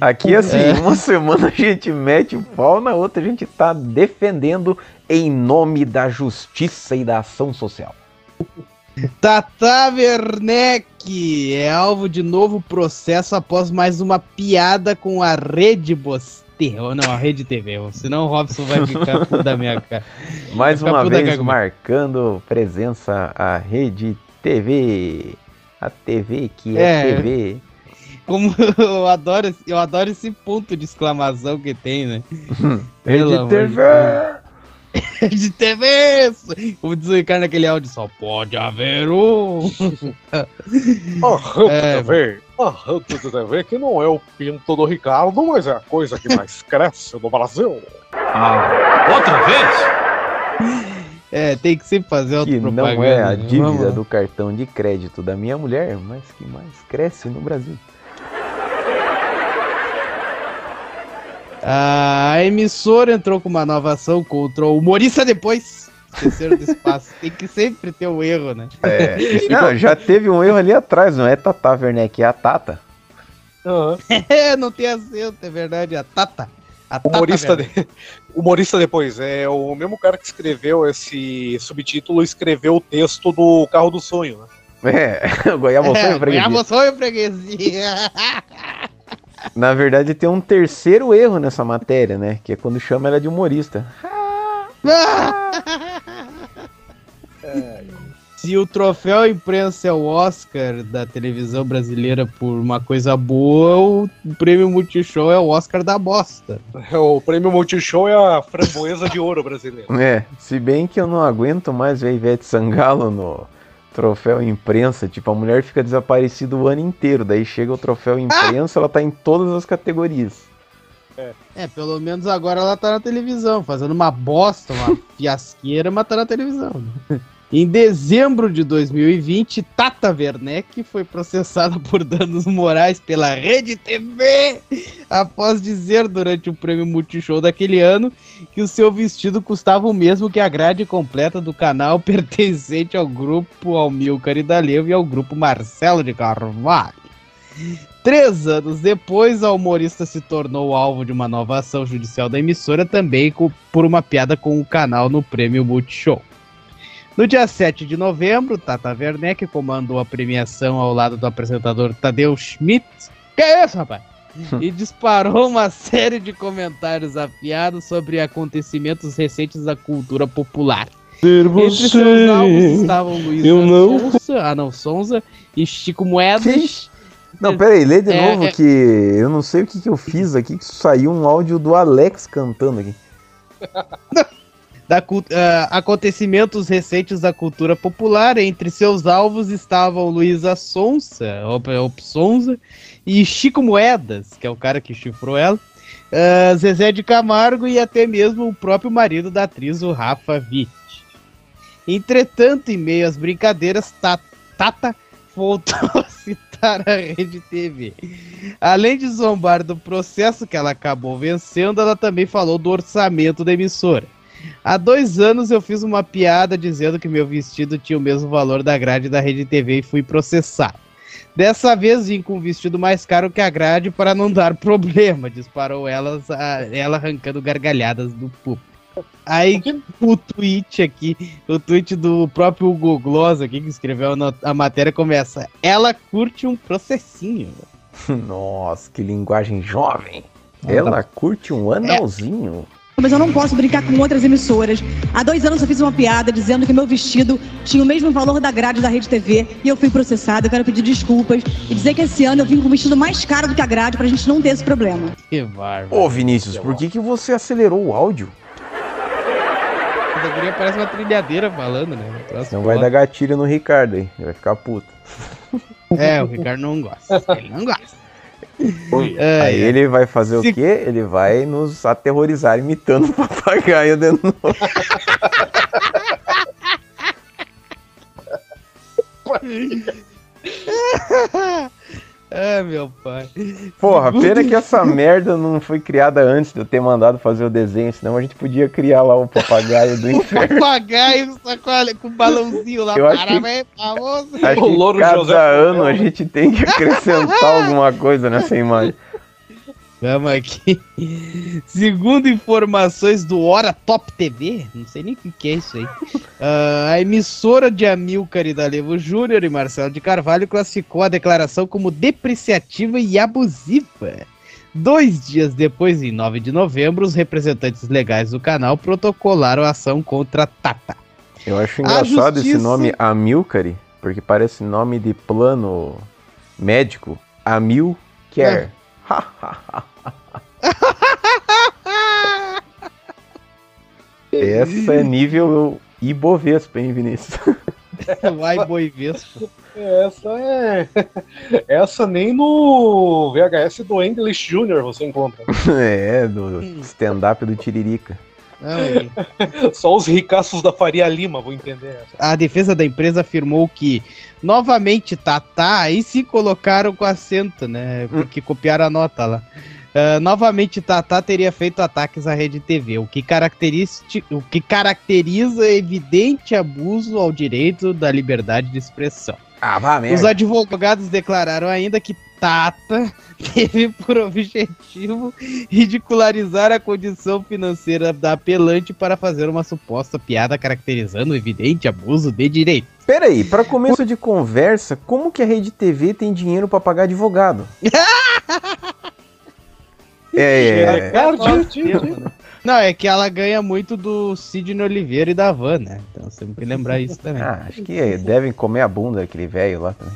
Aqui, assim, É. uma semana a gente mete o pau, na outra a gente tá defendendo em nome da justiça e da ação social. Tata Werneck é alvo de novo processo após mais uma piada com a Rede Boster. Ou não, a Rede TV. Senão o Robson vai ficar puto da minha cara. Mais uma vez marcando presença a Rede TV. A TV que é, É. TV. Como eu adoro, esse- eu adoro esse ponto de exclamação que tem, né? Rede amor TV! de Rede TV! Como diz o Ricardo naquele áudio, só pode haver um. A Rede É. TV, a Rede TV, que não é o pinto do Ricardo, mas é a coisa que mais cresce no Brasil. Ah, outra vez? É, tem que sempre fazer Que autopropaganda. não é a né? dívida Vamos do cartão de crédito da minha mulher, mas que mais cresce no Brasil. A emissora entrou com uma nova ação contra o humorista depois. Esqueceram do espaço. Tem que sempre ter um erro, né? É, não, já teve um erro ali atrás, não é Tata Werneck, é a Tata. É, não tem acento, é verdade. A Tata. A Humorista, de... Humorista depois, é o mesmo cara que escreveu esse subtítulo, escreveu o texto do Carro do Sonho, né? É, Goiaba Sonho É, Freguesia. Goiaba Sonho Freguesia. Na verdade, tem um terceiro erro nessa matéria, né? Que é quando chama ela de humorista. Se o troféu imprensa é o Oscar da televisão brasileira por uma coisa boa, o prêmio Multishow é o Oscar da bosta. O prêmio Multishow é a framboesa de ouro brasileira. É, se bem que eu não aguento mais ver a Ivete Sangalo no troféu imprensa. Tipo, a mulher fica desaparecida o ano inteiro. Daí chega o troféu imprensa, ela tá em todas as categorias. É, pelo menos agora ela tá na televisão, fazendo uma bosta, uma fiasqueira, mas tá na televisão. Em dezembro de 2020, Tata Werneck foi processada por danos morais pela Rede TV após dizer durante o prêmio Multishow daquele ano que o seu vestido custava o mesmo que a grade completa do canal pertencente ao grupo Almilcar e D'Aleu e ao grupo Marcelo de Carvalho. Três anos depois, a humorista se tornou alvo de uma nova ação judicial da emissora, também por uma piada com o canal no prêmio Multishow. No dia 7 de novembro, Tata Werneck comandou a premiação ao lado do apresentador Tadeu Schmidt. Que é isso, rapaz? e disparou uma série de comentários afiados sobre acontecimentos recentes da cultura popular. Entre seus alvos estavam Luiz eu não- Sonza, ah não, Sonza e Chico Moedas. Não, peraí, lê de É, novo é. que eu não sei o que, que eu fiz aqui, que saiu um áudio do Alex cantando aqui. da ah, acontecimentos recentes da cultura popular. Entre seus alvos estavam Luísa Op Sonza, e Chico Moedas, que é o cara que chifrou ela, ah, Zezé de Camargo e até mesmo o próprio marido da atriz, o Rafa Witt. Entretanto, em meio às brincadeiras, Ta- Tata voltou a citar a Rede TV. Além de zombar do processo que ela acabou vencendo, ela também falou do orçamento da emissora. Há dois anos eu fiz uma piada dizendo que meu vestido tinha o mesmo valor da grade da Rede TV e fui processado. Dessa vez vim com um vestido mais caro que a grade para não dar problema, disparou elas, a- ela arrancando gargalhadas do público. Aí o tweet aqui, o tweet do próprio Hugo Gloss aqui, que escreveu a, matéria, começa: Ela curte um processinho. Nossa, que linguagem jovem. Ela curte um analzinho. Mas eu não posso brincar com outras emissoras. Há dois anos eu fiz uma piada dizendo que meu vestido tinha o mesmo valor da grade da Rede TV e eu fui processada. Eu quero pedir desculpas e dizer que esse ano eu vim com um vestido mais caro do que a grade pra gente não ter esse problema. Que bárbaro. Ô Vinícius, por que, que você acelerou o áudio? A guria parece uma trilhadeira falando, né? Não vai dar gatilho no Ricardo aí, ele vai ficar puto. É, o Ricardo não gosta. Ele não gosta. É, aí é. ele vai fazer Se- o quê? Ele vai nos aterrorizar imitando o papagaio de novo. Ah, meu pai. Porra, pena que essa merda não foi criada antes de eu ter mandado fazer o desenho, senão a gente podia criar lá o papagaio do inferno. Papagaio só com, o balãozinho lá. Eu acho que- Parabéns, famoso. Acho que cada ano a gente tem que acrescentar alguma coisa nessa imagem. Vamos aqui. Segundo informações do Hora Top TV, não sei nem o que, é isso aí. ah, a emissora de Amilcar e D'Alevo Júnior e Marcelo de Carvalho classificou a declaração como depreciativa e abusiva. Dois dias depois, em 9 de novembro, os representantes legais do canal protocolaram a ação contra a Tata. Eu acho engraçado esse justiça- nome Amilcare, porque parece nome de plano médico. Amilcare. Essa é nível Ibovespa, hein, Vinícius? Vai boi vespa. Essa é. Essa nem no VHS do English Jr. você encontra. É, do stand-up do Tiririca. Só os ricaços da Faria Lima vão entender essa. A defesa da empresa afirmou que novamente Tatá, aí se colocaram com acento, né? Porque copiaram a nota lá. Uh, novamente, Tatá teria feito ataques à rede TV, o que, o que caracteriza evidente abuso ao direito da liberdade de expressão. Ah, vá Os advogados declararam ainda que Tata teve por objetivo ridicularizar a condição financeira da apelante para fazer uma suposta piada caracterizando o evidente abuso de direito. Peraí, para começo de conversa, como que a rede TV tem dinheiro para pagar advogado? É, é. Não, é que ela ganha muito do Sidney Oliveira e da Van, né? Então você tem que lembrar isso também. Ah, acho que devem comer a bunda daquele velho lá também.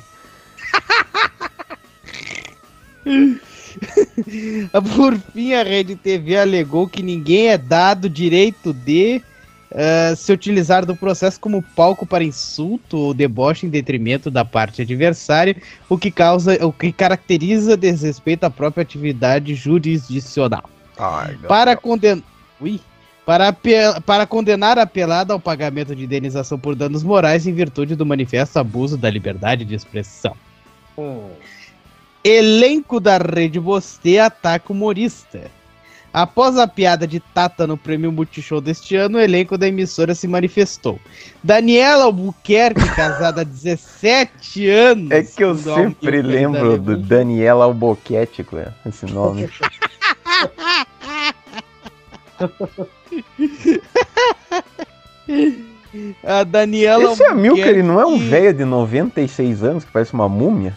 Por fim, a Rede TV alegou que ninguém é dado direito de uh, se utilizar do processo como palco para insulto ou deboche em detrimento da parte adversária, o que causa, o que caracteriza desrespeito à própria atividade jurisdicional. Ai, para condenar. Para, para condenar a apelada ao pagamento de indenização por danos morais em virtude do manifesto abuso da liberdade de expressão. Hum. Elenco da Rede Bostê ataca humorista. Após a piada de Tata no prêmio Multishow deste ano, o elenco da emissora se manifestou. Daniela Albuquerque, casada há 17 anos. É que eu sempre lembro do Daniela Albuquerque, esse nome. a Daniela Esse Amilcar, ele não é um velho de 96 anos que parece uma múmia?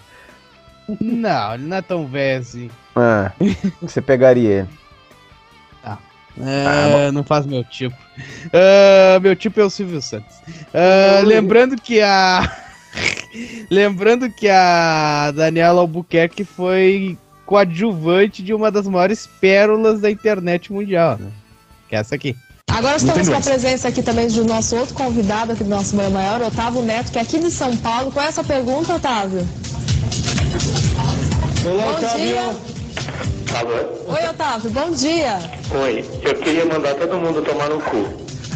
Não, ele não é tão velho assim. Ah, você pegaria ele. Tá. É, ah, não faz meu tipo. Uh, meu tipo é o Silvio Santos. Uh, lembrando que a. lembrando que a Daniela Albuquerque foi coadjuvante de uma das maiores pérolas da internet mundial, né? Que é essa aqui. Agora estamos com a presença aqui também do nosso outro convidado aqui do nosso Manhã Maior, Otávio Neto, que é aqui de São Paulo. Qual é essa pergunta, Otávio? Olá, Bom Otávio. dia. Alô? Oi, Otávio, bom dia. Oi, eu queria mandar todo mundo tomar no cu.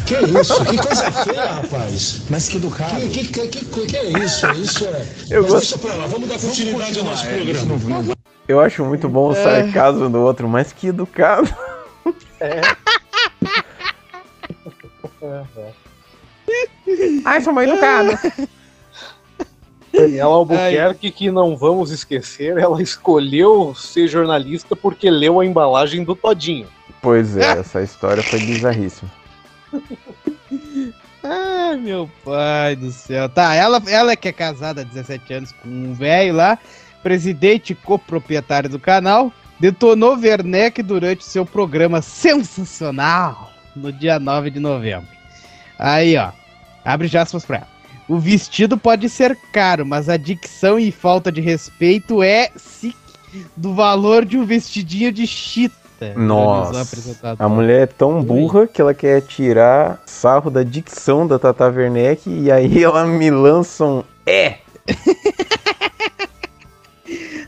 Que isso? Que coisa feia, rapaz. Mas que educado. Que, que, que, que, que é isso? Isso é. Eu Mas gosto- deixa pra lá, vamos dar continuidade ao nosso programa. Eu acho muito bom o sarcasmo do outro, mas que educado. Ai, sou mal educado. Daniela Albuquerque, que não vamos esquecer, ela escolheu ser jornalista porque leu a embalagem do Todinho. Pois é, essa história foi bizarríssima. Ai, meu pai do céu. Tá, ela, ela que é casada há 17 anos com um velho lá, presidente e coproprietário do canal, detonou Werneck durante seu programa sensacional no dia 9 de novembro. Aí, ó, abre já aspas pra ela. O vestido pode ser caro, mas a dicção e falta de respeito é sic, do valor de um vestidinho de chita. Nossa, a mulher é tão burra que ela quer tirar sarro da dicção da Tata Werneck e aí ela me lança um é.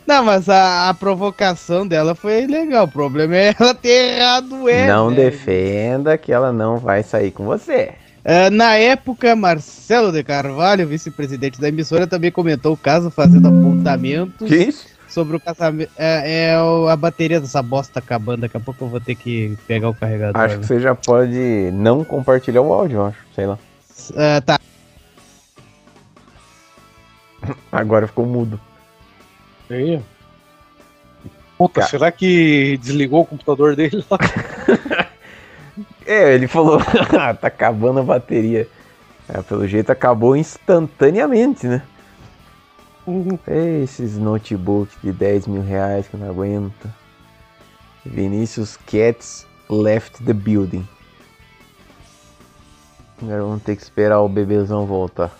Não, mas a, a provocação dela foi legal. O problema é ela ter errado o é. não né? defenda que ela não vai sair com você. Ah, na época, Marcelo de Carvalho, vice-presidente da emissora, também comentou o caso, fazendo apontamentos Que isso? sobre o casamento. É, é a bateria dessa bosta acabando. Daqui a pouco eu vou ter que pegar o carregador. Acho que você já pode não compartilhar o áudio, eu acho. Sei lá. Ah, tá. Agora ficou mudo. Aí. Puta, será que desligou o computador dele lá? É, ele falou, "Ah, tá acabando a bateria. É, pelo jeito acabou instantaneamente, né? Esses notebooks de 10 mil reais que não aguenta. Vinícius Cats left the building. Agora vamos ter que esperar o bebezão voltar.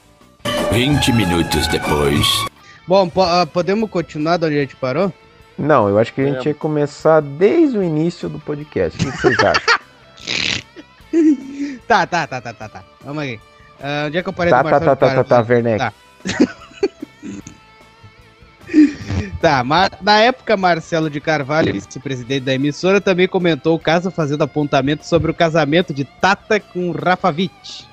20 minutos depois. Bom, po- ah, podemos continuar de onde a gente parou? Não, eu acho que a gente É. ia começar desde o início do podcast. O que vocês acham? Tá, tá, tá, tá, tá, tá. Vamos aí. Ah, onde é que eu parei Tá, do tá, Marcelo tá, tá, tá, tá, Carvalho? Werneck. Tá. Tá, ma- na época, Marcelo de Carvalho, vice-presidente da emissora, também comentou o caso fazendo apontamento sobre o casamento de Tata com Rafa Witt.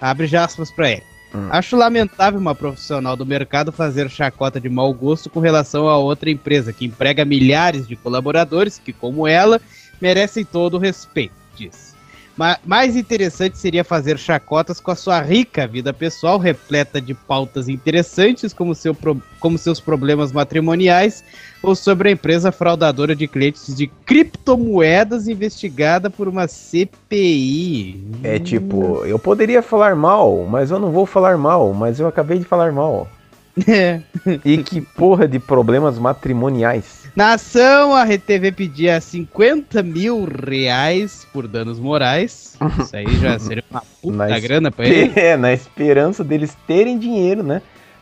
Abre aspas pra ele. Acho lamentável uma profissional do mercado fazer chacota de mau gosto com relação a outra empresa que emprega milhares de colaboradores que, como ela, merecem todo o respeito, diz. Ma- mais interessante seria fazer chacotas com a sua rica vida pessoal, repleta de pautas interessantes, como, seu como seus problemas matrimoniais, ou sobre a empresa fraudadora de clientes de criptomoedas investigada por uma CPI. É tipo, eu poderia falar mal, mas eu não vou falar mal, mas eu acabei de falar mal. É. E que porra de problemas matrimoniais. Na ação, a RTV pedia 50 mil reais por danos morais. Isso aí já seria uma puta Na grana pra ele. É, na esperança deles terem dinheiro, né?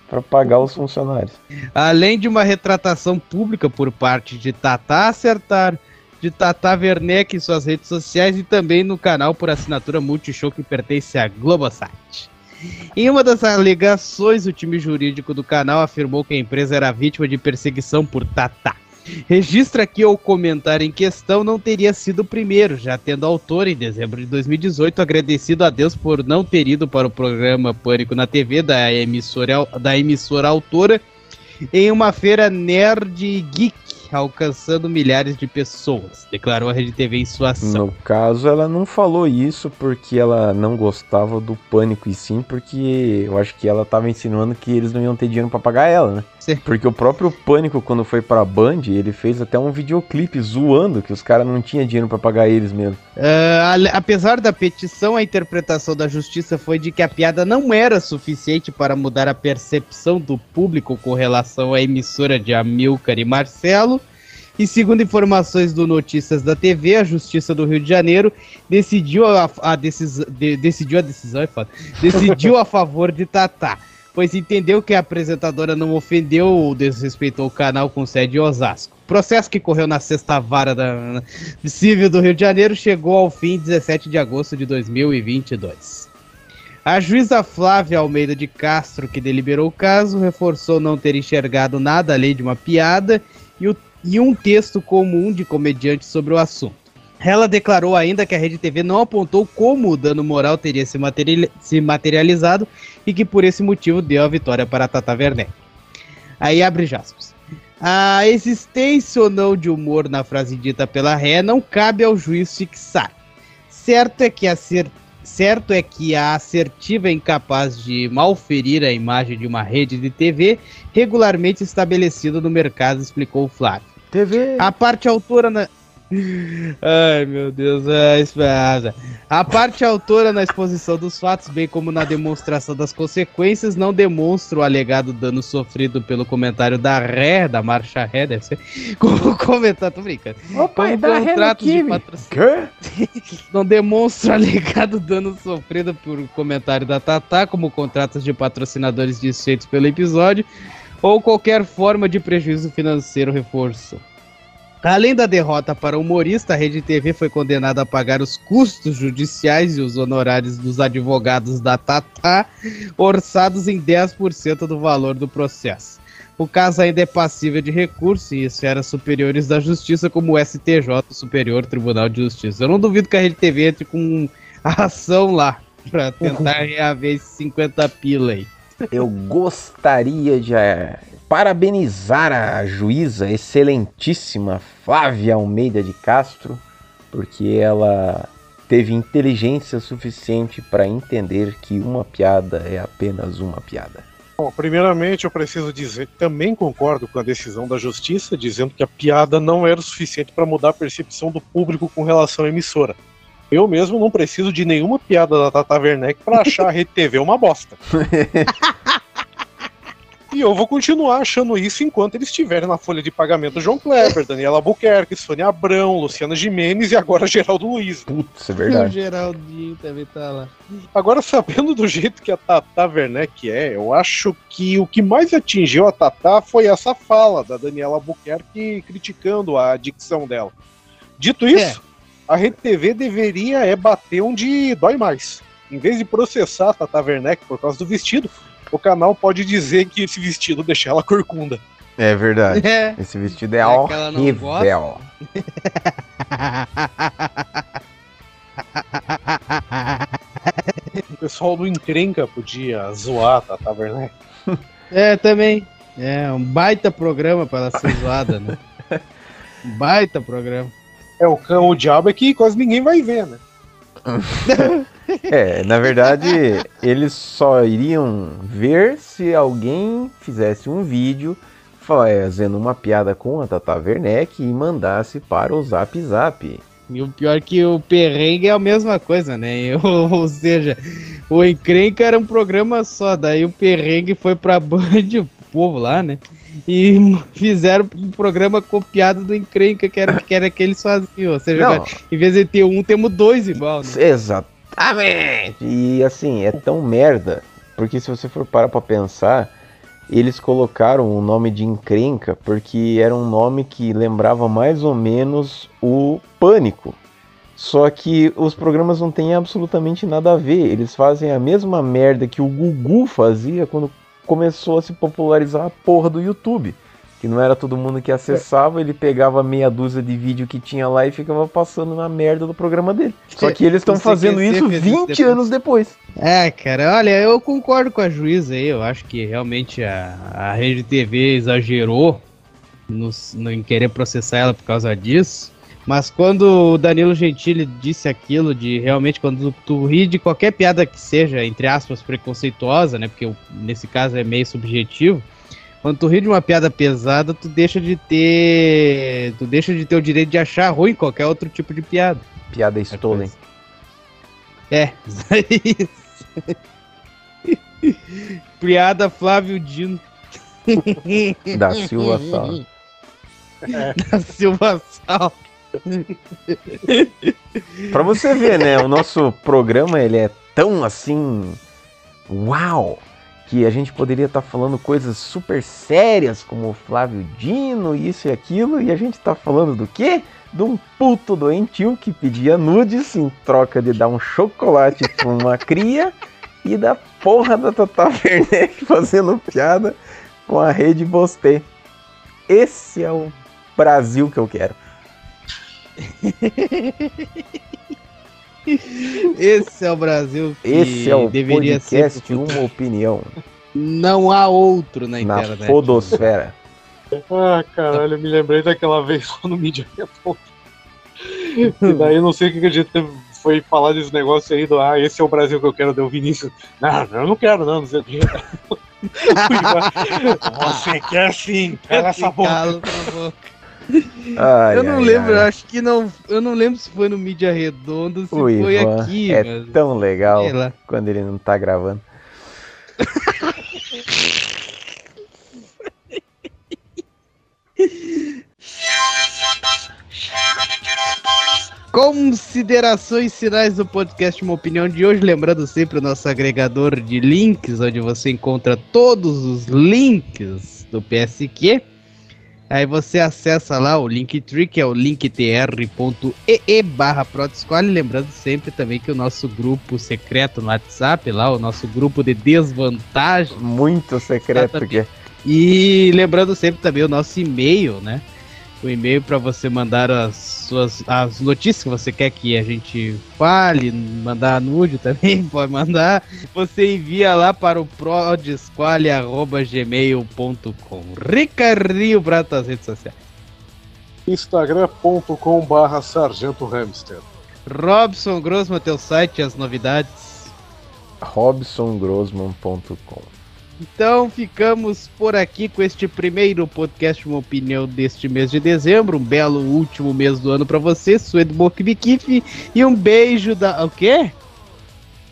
Pra pagar os funcionários. Além de uma retratação pública por parte de Tata Acertar, de Tata Werneck em suas redes sociais e também no canal por assinatura Multishow que pertence à Globosat. Em uma das alegações, o time jurídico do canal afirmou que a empresa era vítima de perseguição por Tata. Registra que o comentário em questão não teria sido o primeiro, já tendo autor, em dezembro de 2018, agradecido a Deus por não ter ido para o programa Pânico na TV da emissora, da emissora autora em uma feira nerd geek, alcançando milhares de pessoas, declarou a Rede TV em sua ação. No caso, ela não falou isso porque ela não gostava do pânico, e sim porque eu acho que ela tava insinuando que eles não iam ter dinheiro pra pagar ela, né? Porque o próprio pânico, quando foi pra Band, ele fez até um videoclipe zoando que os caras não tinham dinheiro pra pagar eles mesmo. Ale- apesar da petição, a interpretação da justiça foi de que a piada não era suficiente para mudar a percepção do público com relação à emissora de Amilcar e Marcelo. E segundo informações do Notícias da TV, a Justiça do Rio de Janeiro decidiu a, a, decis, de- decidiu a decisão, é foda, decidiu a favor de Tatá, pois entendeu que a apresentadora não ofendeu ou desrespeitou o canal com sede em Osasco. O processo que correu na sexta vara da civil do Rio de Janeiro chegou ao fim 17 de agosto de 2022. A juíza Flávia Almeida de Castro, que deliberou o caso, reforçou não ter enxergado nada além de uma piada e, o- e um texto comum de comediante sobre o assunto. Ela declarou ainda que a Rede TV não apontou como o dano moral teria se, materiali- se materializado e que por esse motivo deu a vitória para a Tata Werneck. Aí abre aspas. A existência ou não de humor na frase dita pela ré não cabe ao juiz fixar. Certo é que a cer- certo é que a assertiva é incapaz de malferir a imagem de uma rede de TV regularmente estabelecida no mercado, explicou o Flávio. TV. A parte autora na Ai, meu Deus, é esperada. A parte autora na exposição dos fatos, bem como na demonstração das consequências, não demonstra o alegado dano sofrido pelo comentário da ré, da marcha ré, deve ser. Como comentário, tô brincando. Opa, é Com da ré no contratos de patrocínio. Não demonstra o alegado dano sofrido por comentário da Tatá, como contratos de patrocinadores desfeitos pelo episódio, ou qualquer forma de prejuízo financeiro reforço. Além da derrota para o humorista, a Rede TV foi condenada a pagar os custos judiciais e os honorários dos advogados da Tatá, orçados em 10% do valor do processo. O caso ainda é passível de recurso em esferas superiores da justiça, como o STJ, Superior Tribunal de Justiça. Eu não duvido que a Rede TV entre com a ação lá, para tentar reaver esses 50 pila aí. Eu gostaria de eh, parabenizar a juíza excelentíssima Flávia Almeida de Castro, porque ela teve inteligência suficiente para entender que uma piada é apenas uma piada. Bom, primeiramente eu preciso dizer que também concordo com a decisão da justiça, dizendo que a piada não era o suficiente para mudar a percepção do público com relação à emissora. Eu mesmo não preciso de nenhuma piada da Tata Werneck para achar a Rede TV uma bosta. E eu vou continuar achando isso enquanto eles estiverem na folha de pagamento João Kleber, Daniela Albuquerque, Sônia Abrão, Luciana Gimenez e agora Geraldo Luiz. Putz, é O Geraldinho também tá lá. Agora, sabendo do jeito que a Tata Werneck é, eu acho que o que mais atingiu a Tata foi essa fala da Daniela Albuquerque criticando a dicção dela. Dito isso, a Rede TV deveria é bater onde dói mais. Em vez de processar a Tata Werneck por causa do vestido, o canal pode dizer que esse vestido deixa ela corcunda. É verdade. É. Esse vestido é, É que ela não horrível. O pessoal do Encrenca podia zoar a Tata Werneck. É, também. É, um baita programa pra ela ser zoada, né? Um baita programa. É, o cão, o diabo é que quase ninguém vai ver, né? É, na verdade, eles só iriam ver se alguém fizesse um vídeo fazendo uma piada com a Tata Werneck e mandasse para o Zap Zap. E o pior é que o perrengue é a mesma coisa, né? Ou, ou seja, o Encrenca era um programa só, daí o perrengue foi pra Band, o povo lá, né? E fizeram um programa copiado do Encrenca, que era, que era que eles faziam. Ou seja, Não. em vez de ter um, temos dois igual, né? Exatamente! E assim, é tão merda, porque se você for parar pra pensar, eles colocaram o nome de encrenca porque era um nome que lembrava mais ou menos o Pânico. Só que os programas não têm absolutamente nada a ver. Eles fazem a mesma merda que o Gugu fazia quando começou a se popularizar a porra do YouTube. Que não era todo mundo que acessava, ele pegava meia dúzia de vídeo que tinha lá e ficava passando na merda do programa dele. Só que eles estão fazendo isso feliz 20 depois. anos depois. É, cara, olha, eu concordo com a juíza aí. Eu acho que realmente a, a Rede TV exagerou no, no- em querer processar ela por causa disso. Mas quando o Danilo Gentili disse aquilo de realmente quando tu ri de qualquer piada que seja, entre aspas, preconceituosa, né? Porque nesse caso é meio subjetivo. Quando tu ri de uma piada pesada, tu deixa de ter. Tu deixa de ter o direito de achar ruim qualquer outro tipo de piada. Piada stolen. É, isso. Piada Flávio Dino. Da Silva Sal. Da Silva Sal. Pra você ver, né? O nosso programa ele é tão assim. Uau! Que a gente poderia estar falando coisas super sérias como o Flávio Dino, isso e aquilo, e a gente tá falando do quê? De um puto doentio que pedia nudes em troca de dar um chocolate pra uma cria e da porra da Tata Werneck fazendo piada com a rede Bostê. Esse é o Brasil que eu quero. Esse é o Brasil que Esse é o deveria podcast ser. Uma Opinião Não há outro na na internet. Podosfera. Ah, caralho, eu me lembrei daquela vez lá no Mídia. E daí eu não sei o que que a gente foi falar desse negócio aí do ah, esse é o Brasil que eu quero, deu o Vinícius. Não, eu não quero, não, não sei o que. Você quer sim, cala essa boca. Cala tua boca. Ai, eu não ai, lembro, ai. acho que não. Eu não lembro se foi no Mídia Redondo, se O foi Ivan aqui. é mas- tão legal quando ele não tá gravando. Considerações finais do podcast Uma Opinião de hoje. Lembrando sempre o nosso agregador de links, onde você encontra todos os links do PSQ. Aí você acessa lá o Linktree, que é o linktr.ee barra Protoscole. Lembrando sempre também que o nosso grupo secreto no WhatsApp, lá, o nosso grupo de desvantagem. Muito secreto que é. E lembrando sempre também o nosso e-mail, né? O e-mail para você mandar as suas as notícias que você quer que a gente fale, mandar nude também, pode mandar. Você envia lá para o prodesquale.gmail.com. Ricardinho para as redes sociais. Instagram.com barra Sargento Hamster. Robson Grossman, teu site, as novidades. robsongrossman.com Então ficamos por aqui com este primeiro podcast, uma opinião deste mês de dezembro. Um belo último mês do ano para você, Suedo Bokbikife. E um beijo da. O quê?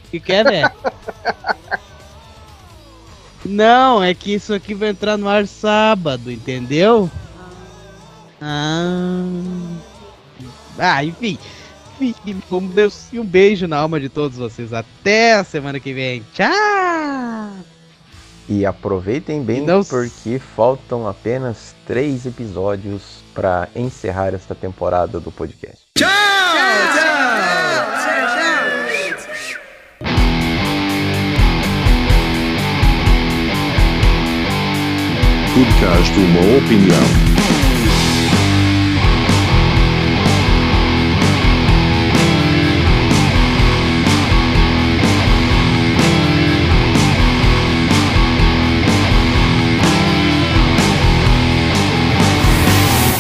O que, que é, velho? Não, é que isso aqui vai entrar no ar sábado, entendeu? Ah. Ah, enfim. Enfim, como Deus, e um beijo na alma de todos vocês. Até a semana que vem. Tchau! E aproveitem bem porque faltam apenas três episódios para encerrar esta temporada do podcast. Tchau! Podcast Uma Opinião.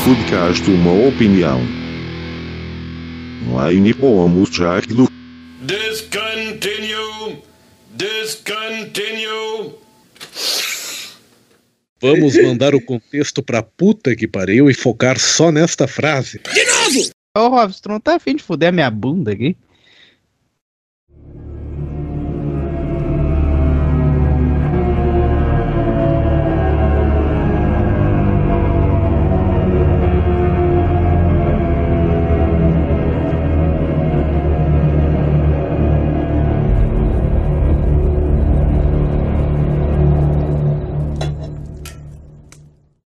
Podcast Uma Opinião. Online pomos já do Discontinue! Discontinue! Vamos mandar o contexto pra puta que pariu e focar só nesta frase. Ô, Robson, tu não tá afim de fuder a minha bunda aqui?